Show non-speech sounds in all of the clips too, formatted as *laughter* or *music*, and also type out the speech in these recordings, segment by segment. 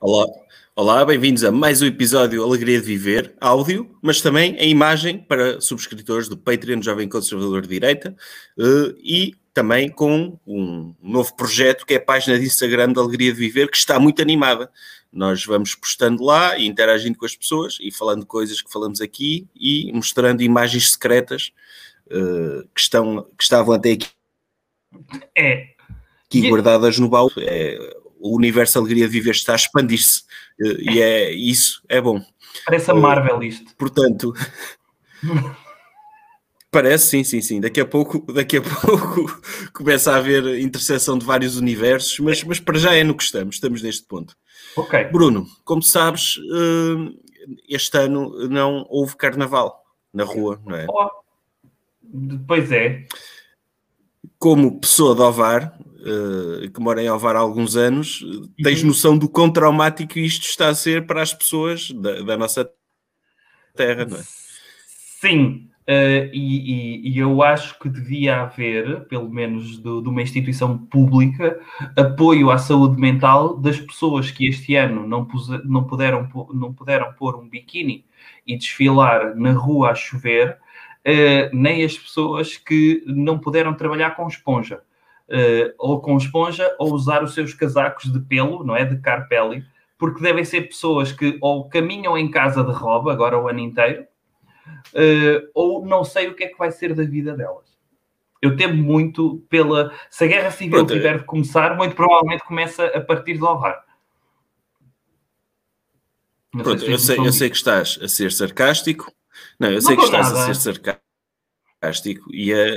Olá, olá bem-vindos a mais um episódio Alegria de Viver, áudio, mas também em imagem para subscritores do Patreon Jovem Conservador de Direita eh, e também com um novo projeto que é a página de Instagram da Alegria de Viver, que está muito animada. Nós vamos postando lá e interagindo com as pessoas e falando coisas que falamos aqui e mostrando imagens secretas eh, que, estão, que estavam até aqui, É, aqui E- guardadas no baú. É, o universo Alegria de Viver está a expandir-se eh, e é, isso é bom. parece a Marvel isto. Portanto, *laughs* parece, sim, sim, sim. Daqui a pouco, daqui a pouco *laughs* começa a haver interseção de vários universos, mas, mas para já é no que estamos, estamos neste ponto. Ok. Bruno, como sabes, eh, este ano não houve carnaval na rua, não é? Oh, Pois é. Como pessoa de Ovar, eh, que mora em Ovar há alguns anos, tens noção do quão traumático isto está a ser para as pessoas da, da nossa terra, não é? Sim. eh, e, e- e eu acho que devia haver, pelo menos do- de uma instituição pública, apoio à saúde mental das pessoas que este ano não, puse- não, puderam, não puderam pôr um biquíni e desfilar na rua a chover, eh, nem as pessoas que não puderam trabalhar com esponja. Eh, ou com esponja, ou usar os seus casacos de pelo, não é? De carpelli, porque devem ser pessoas que ou caminham em casa de roba, agora o ano inteiro, eh, ou não sei o que é que vai ser da vida delas. Eu temo muito pela. Se a guerra civil Pronto, tiver de começar, muito provavelmente começa a partir de. Não Pronto, se eu sei, eu sei que estás a ser sarcástico. Não, eu Não sei que estás nada. a ser sarcástico e, a-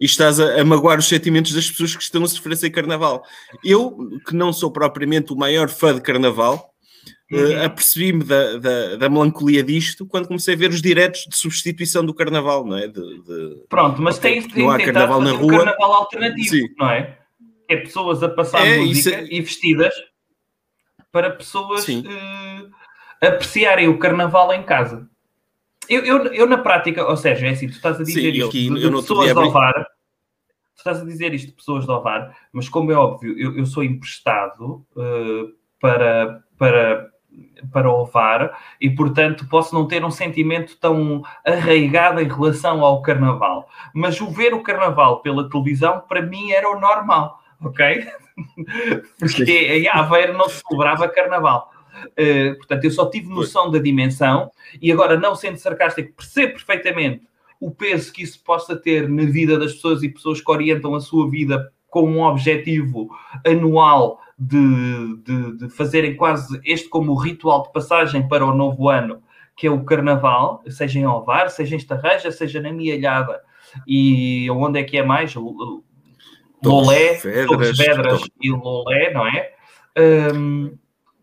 e estás a, a magoar os sentimentos das pessoas que estão a sofrer sem carnaval. Eu, que não sou propriamente o maior fã de carnaval, eh, Uhum. apercebi-me da, da, da melancolia disto quando comecei a ver os diretos de substituição do carnaval, não é? De, de- Pronto, mas tens de não há carnaval na rua. um carnaval alternativo, Sim. não é? É pessoas a passar É, música é- e vestidas para pessoas eh, apreciarem o carnaval em casa. Eu, eu, eu, na prática, ou seja, é assim, tu estás a Sim, dizer eu isto de, de pessoas dia de abri- Ovar, tu estás a dizer isto de pessoas de Ovar, mas como é óbvio, eu, eu sou emprestado eh, para, para, para Ovar e, portanto, posso não ter um sentimento tão arraigado em relação ao carnaval. Mas o ver o carnaval pela televisão, para mim, era o normal, ok? *laughs* Porque em Aveiro não se celebrava carnaval. Uh, portanto, eu só tive noção da dimensão e agora, não sendo sarcástico, percebo perfeitamente o peso que isso possa ter na vida das pessoas e pessoas que orientam a sua vida com um objetivo anual de, de, de fazerem quase este como o ritual de passagem para o novo ano, que é o carnaval, seja em Alvar, seja em Estarreja, seja na Mialhada e onde é que é mais? Lolé, Torres Vedras, Torres Vedras e Lolé, não é? Hum,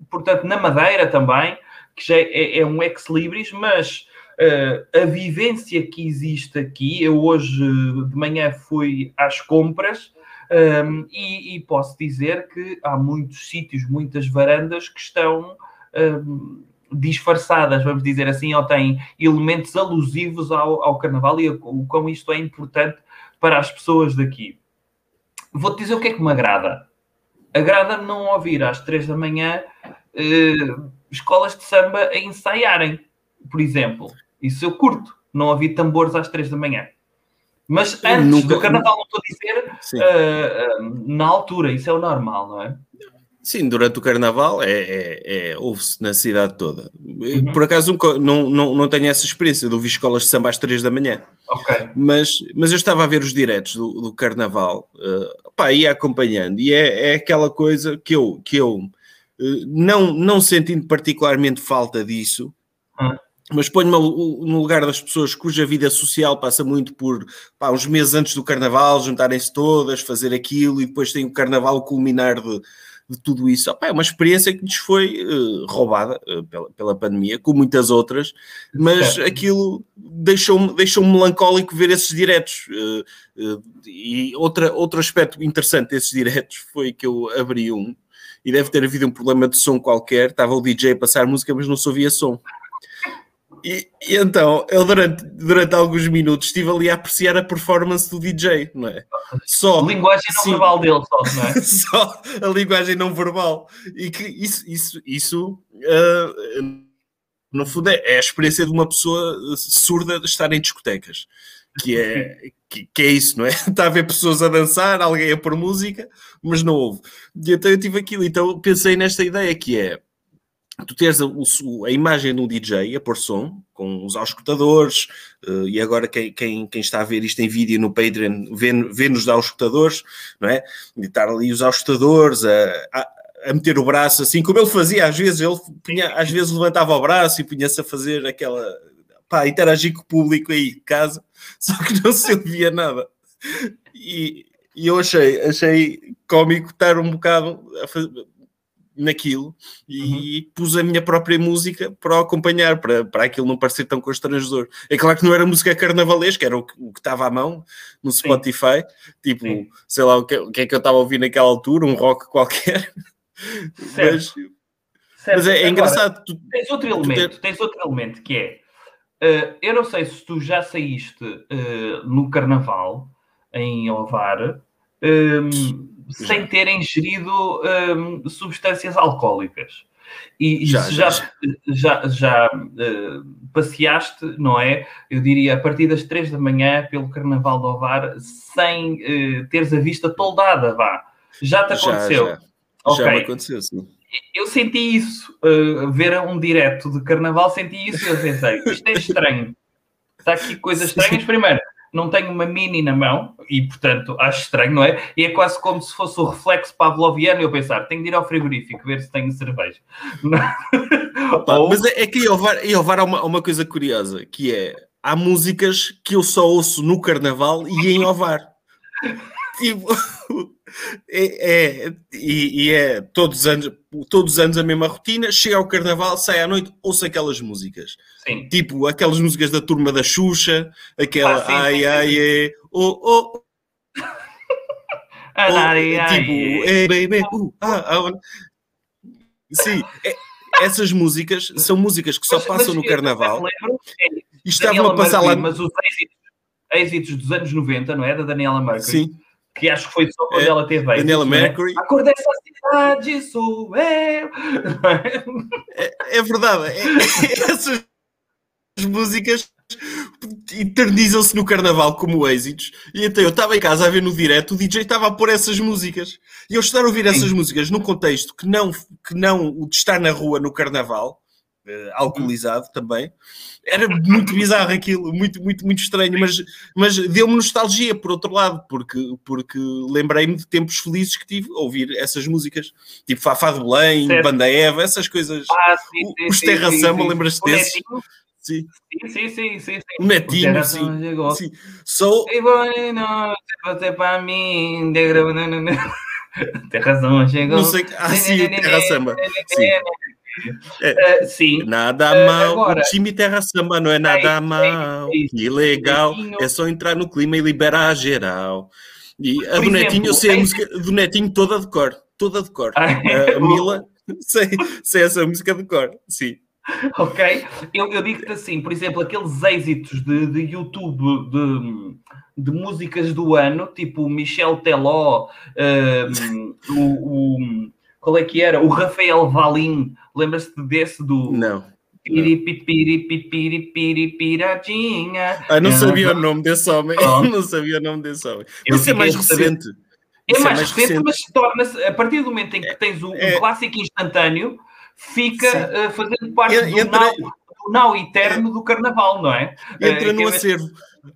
portanto, na Madeira também, que já é, é um ex-libris, mas eh, a vivência que existe aqui, eu hoje de manhã fui às compras hum, e, e posso dizer que há muitos sítios, muitas varandas que estão hum, disfarçadas, vamos dizer assim, ou têm elementos alusivos ao, ao carnaval e o quão isto é importante para as pessoas daqui. Vou-te dizer o que é que me agrada. Agrada não ouvir às três da manhã eh, escolas de samba a ensaiarem, por exemplo. Isso eu curto, não ouvir tambores às três da manhã. Mas antes nunca- do carnaval, não estou a dizer eh, eh, na altura, isso é o normal, não é? Sim, durante o carnaval é, é, é- ouve-se na cidade toda. Uhum. Por acaso não, não, não tenho essa experiência de ouvir escolas de samba às três da manhã. Ok. Mas, mas eu estava a ver os diretos do, do carnaval, uh, pá, ia acompanhando, e é, é aquela coisa que eu, que eu uh, não, não sentindo particularmente falta disso, Ah. mas ponho-me no no lugar das pessoas cuja vida social passa muito por pá, uns meses antes do carnaval, juntarem-se todas, fazer aquilo, e depois tem o carnaval culminar de, de tudo isso. Opa, é uma experiência que nos foi uh, roubada uh, pela, pela pandemia, como muitas outras, mas aquilo deixou-me deixou melancólico ver esses diretos. Uh, e outra, outro aspecto interessante desses diretos foi que eu abri um e deve ter havido um problema de som qualquer. Estava o DJ a passar música, mas não se ouvia som. E, e, então, eu durante, durante alguns minutos estive ali a apreciar a performance do DJ, não é? Só. A linguagem não sim, verbal dele, só, não é? *laughs* só a linguagem não verbal. E que isso, isso, isso uh, no fundo, é, é a experiência de uma pessoa surda de estar em discotecas. Que é, que, que, é isso, não é? *laughs* Está a ver pessoas a dançar, alguém a pôr música, mas não houve. E então eu tive aquilo, então pensei nesta ideia que é tu tens a, a, imagem de um DJ a pôr som, com os auscultadores, uh, e agora quem, quem, quem, está a ver isto em vídeo no Patreon vê-nos vê auscultadores, não é? E estar ali os auscultadores a, a, a, meter o braço assim, como ele fazia às vezes, ele punha, às vezes levantava o braço e punha-se a fazer aquela, pá, interagir com o público aí de casa, *laughs* só que não se ouvia nada. E, e eu achei, achei cómico estar um bocado a fazer naquilo e uhum. pus a minha própria música para acompanhar, para, para aquilo não parecer tão constrangedor. É claro que não era música carnavalesca, era o que, o que estava à mão no Spotify, Sim. tipo, Sim. sei lá o que, o que é que eu estava a ouvir naquela altura, um rock qualquer. Certo. Mas, certo. mas é, é engraçado. Tu, tens outro elemento, tens outro elemento que é, uh, eu não sei se tu já saíste uh, no carnaval em Ovar. Um, sem terem ingerido um, substâncias alcoólicas. E, já, já, já, já, já uh, passeaste, não é? Eu diria a partir das três da manhã pelo Carnaval do Ovar sem uh, teres a vista toldada, vá. Já te aconteceu? Já, okay. já me aconteceu, sim. Eu senti isso, uh, ver um direto de Carnaval, senti isso e eu pensei, isto é estranho. Está aqui coisas *laughs* estranhas. Primeiro, não tenho uma mini na mão e, portanto, acho estranho, não é? E é quase como se fosse o reflexo pavloviano eu pensar, tenho de ir ao frigorífico ver se tenho cerveja. *laughs* Opa, Ou... Mas é, é que em Ovar, em Ovar há, uma, uma coisa curiosa, que é, há músicas que eu só ouço no Carnaval e em Ovar. Tipo, *laughs* é, é e, e, é todos os, anos, todos os anos a mesma rotina. Chega ao carnaval, sai à noite, ouço aquelas músicas. Sim. Tipo aquelas músicas da turma da Xuxa, aquela ah, sim, ai, sim, ai, é, oh, oh. oh tipo, é, baby, uh, ah, ah, sim, é, essas músicas são músicas que só mas, passam mas, no carnaval. Lembro, é, e estavam a passar Mercury, lá. Mas os êxitos, êxitos dos anos 90, não é? Da Daniela Mercury. Sim que acho que foi só quando é, ela teve aí. Daniela Mercury. É? A cor dessa cidade sou eu. É, é verdade. É, é essas músicas eternizam-se no carnaval como êxitos. E então eu estava em casa a ver no direto, o DJ estava a pôr essas músicas. E eu estar a ouvir Sim. essas músicas num contexto que não, que não o de estar na rua no carnaval, uh, alcoolizado também, era muito bizarro aquilo, muito, muito, muito estranho, mas, mas deu-me nostalgia por outro lado, porque, porque lembrei-me de tempos felizes que tive a ouvir essas músicas, tipo Fafá de Belém, certo. Banda Eva, essas coisas. Ah, sim, sim, Os Terra Samba, lembras-te desses? Sim. Sim, sim, sim, sim, O Netinho, sim. sim. Sou... E não, você para mim, Tem razão, chegou. Não sei. Ah, sim, Terra Samba. Sim. É, uh, sim. Nada uh, mal. Agora, o time Terra Samba não é nada é, mal. É, que legal. É só entrar no clima e liberar a geral. E a do Netinho, eu sei a música do Netinho toda de cor. Toda de cor. Ah, a *laughs* Mila, sei, sei essa música de cor. Sim. Ok? Eu, eu digo-te assim, por exemplo, aqueles êxitos de, de YouTube de, de músicas do ano, tipo Michel Teló, um, *laughs* o, o, qual é que era? O Rafael Valim, lembra-se desse do. Não. Piripiripiripiradinha. Ah, não sabia o nome desse homem. *laughs* Não sabia o nome desse homem. Isso é mais recente. É mais, recente, mas torna-se, a partir do momento em que tens o, é, clássico instantâneo, fica uh, fazendo parte do, entra, now, do eterno é, do carnaval, não é? Entra uh, no acervo.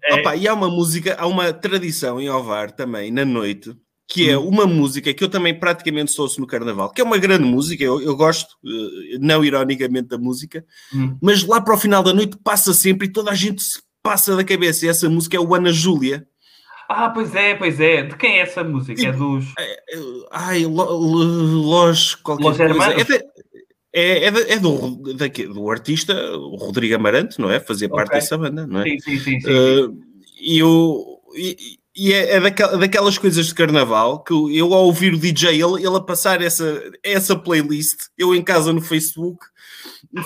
É, Opa, e há uma música, há uma tradição em Ovar também, na noite, que é uma música que eu também praticamente sou no Carnaval, que é uma grande música, eu, eu gosto, uh, não ironicamente, da música, hum. mas lá para o final da noite passa sempre e toda a gente se passa da cabeça. E essa música é o Ana Júlia. Ah, pois é, pois é. De quem é essa música? É dos. Ai, Los. qualquer Los coisa. Hermanos? É, de- é, é, de- é do, daqui- do artista o Rodrigo Amarante, não é? Fazia parte Ok. dessa banda, não é? Sim, sim, sim. sim. Uh, e eu. E, e é, é daquel- daquelas coisas de carnaval que eu, ao ouvir o DJ, ele, ele a passar essa, essa playlist, eu em casa no Facebook,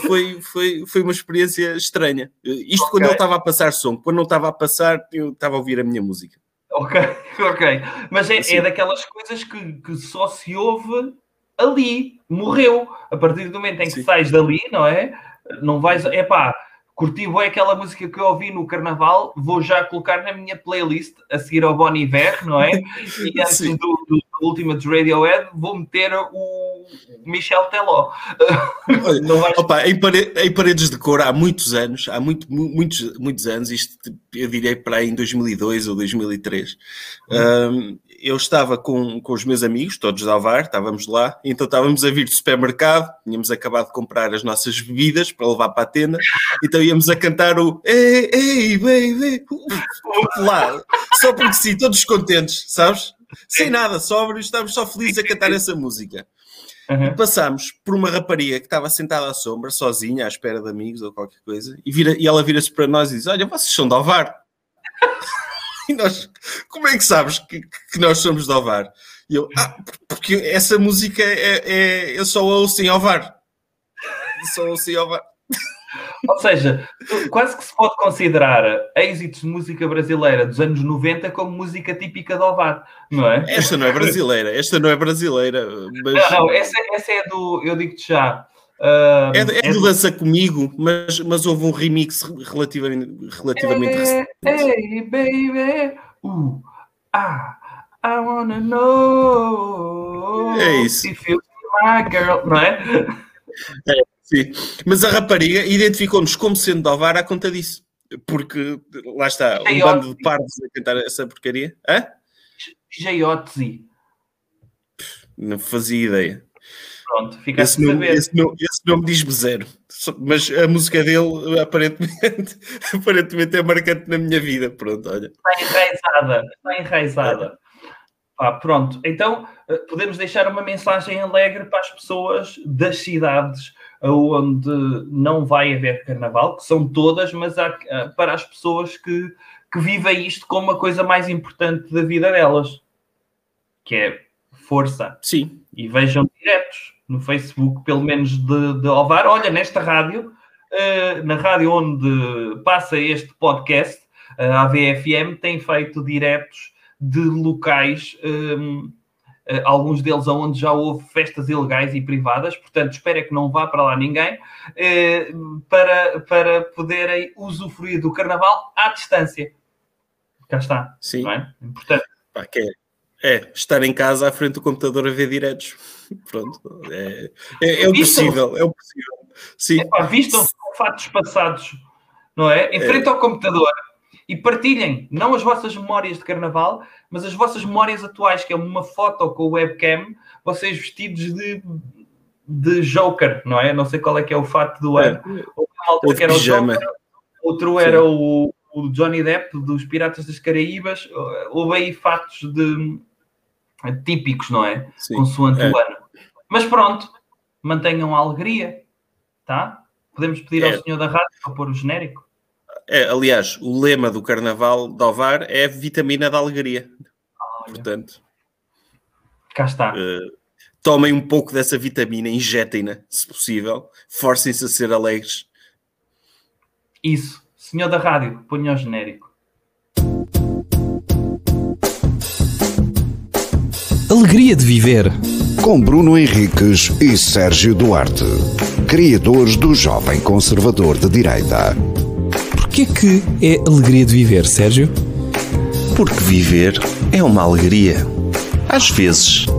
foi, foi, foi uma experiência estranha. Isto quando Ok. ele estava a passar som, quando não estava a passar, eu estava a ouvir a minha música. Ok, *laughs* ok. Mas é, Assim. é daquelas coisas que, que só se ouve ali, morreu. A partir do momento em que Sim. sais dali, não é? Não vais. Epá, curti bem aquela música que eu ouvi no carnaval, vou já colocar na minha playlist a seguir ao Bon Iver, não é? *laughs* E antes do, do, do Ultimate Radiohead, vou meter o Michel Teló. Não vais. Opa, em, pare- em paredes de cor há muitos anos, há muito, mu- muitos, muitos anos, isto eu diria para aí em 2002 ou 2003, hum, eu estava com, com os meus amigos, todos de Alvar, estávamos lá, então estávamos a vir do supermercado, tínhamos acabado de comprar as nossas bebidas para levar para a tenda, então íamos a cantar o Ei, ei, baby, lá, só porque sim, todos contentes, sabes? Sem nada, sóbrios, estávamos só felizes a cantar essa música Uhum. passámos por uma rapariga que estava sentada à sombra, sozinha, à espera de amigos ou qualquer coisa, e, vira- e ela vira-se para nós e diz: Olha, vocês são de Ovar. *laughs* e nós, como é que sabes que, que nós somos de Ovar? E eu, ah, porque essa música é, é- eu só ouço em Ovar. Só ouço em Ovar. Ou seja, quase que se pode considerar êxitos de música brasileira dos anos 90 como música típica de Ovar, não é? Esta não é brasileira, esta não é brasileira, mas Não, não, essa, essa é do. Eu digo-te já. ah, é, é é do Dança Comigo, mas, mas houve um remix relativamente, relativamente recente. Hey, baby. Uh, ah, I wanna know. É isso. If you're my girl, não é? Sim, mas a rapariga identificou-nos como sendo de Ovar à conta disso. Porque, lá está, um Ei, bando de parvos a cantar essa porcaria. Hã? Jayotzi. Não fazia ideia. Pronto, fica a Esse nome, saber. esse nome, esse nome diz-me zero. Mas a música dele, aparentemente, *laughs* aparentemente é marcante na minha vida. Pronto, olha. Está enraizada. Está enraizada. Pá, pronto, então eh, podemos deixar uma mensagem alegre para as pessoas das cidades onde não vai haver carnaval, que são todas, mas há, eh, para as pessoas que, que vivem isto como a coisa mais importante da vida delas, que é força. Sim, E vejam diretos no Facebook, pelo menos de, de Ovar. Olha, nesta rádio, eh, na rádio onde passa este podcast, a AVFM tem feito diretos de locais, eh, alguns deles onde já houve festas ilegais e privadas, portanto, espero é que não vá para lá ninguém, eh, para, para poderem usufruir do carnaval à distância. Cá está, sim. é? Importante. Pá, que é, é, estar em casa à frente do computador a ver diretos. Pronto. É, é, é o possível. É o possível. Sim, Epá, vistam-se com fatos passados, não é? Em frente ao computador e partilhem não as vossas memórias de carnaval, mas as vossas memórias atuais, que é uma foto com o webcam, vocês vestidos de, de Joker, não é? Não sei qual é que é o fato do ano. Houve uma altura Ou de que era o. Joker, outro era o, o Johnny Depp dos Piratas das Caraíbas. Houve aí fatos de típicos, não é? sim. consoante É. o ano. Mas pronto, mantenham a alegria, tá? Podemos pedir É. ao senhor da rádio para pôr o genérico? É, aliás, o lema do Carnaval de Ovar é vitamina da alegria. Olha, Portanto, cá está. eh, tomem um pouco dessa vitamina, injetem-na, se possível. Forcem-se a ser alegres. Isso. Senhor da rádio, ponha o genérico. Alegria de viver. Com Bruno Henriques e Sérgio Duarte, criadores do Jovem Conservador de Direita. Porquê que é alegria de viver, Sérgio? Porque viver é uma alegria. Às vezes. *laughs*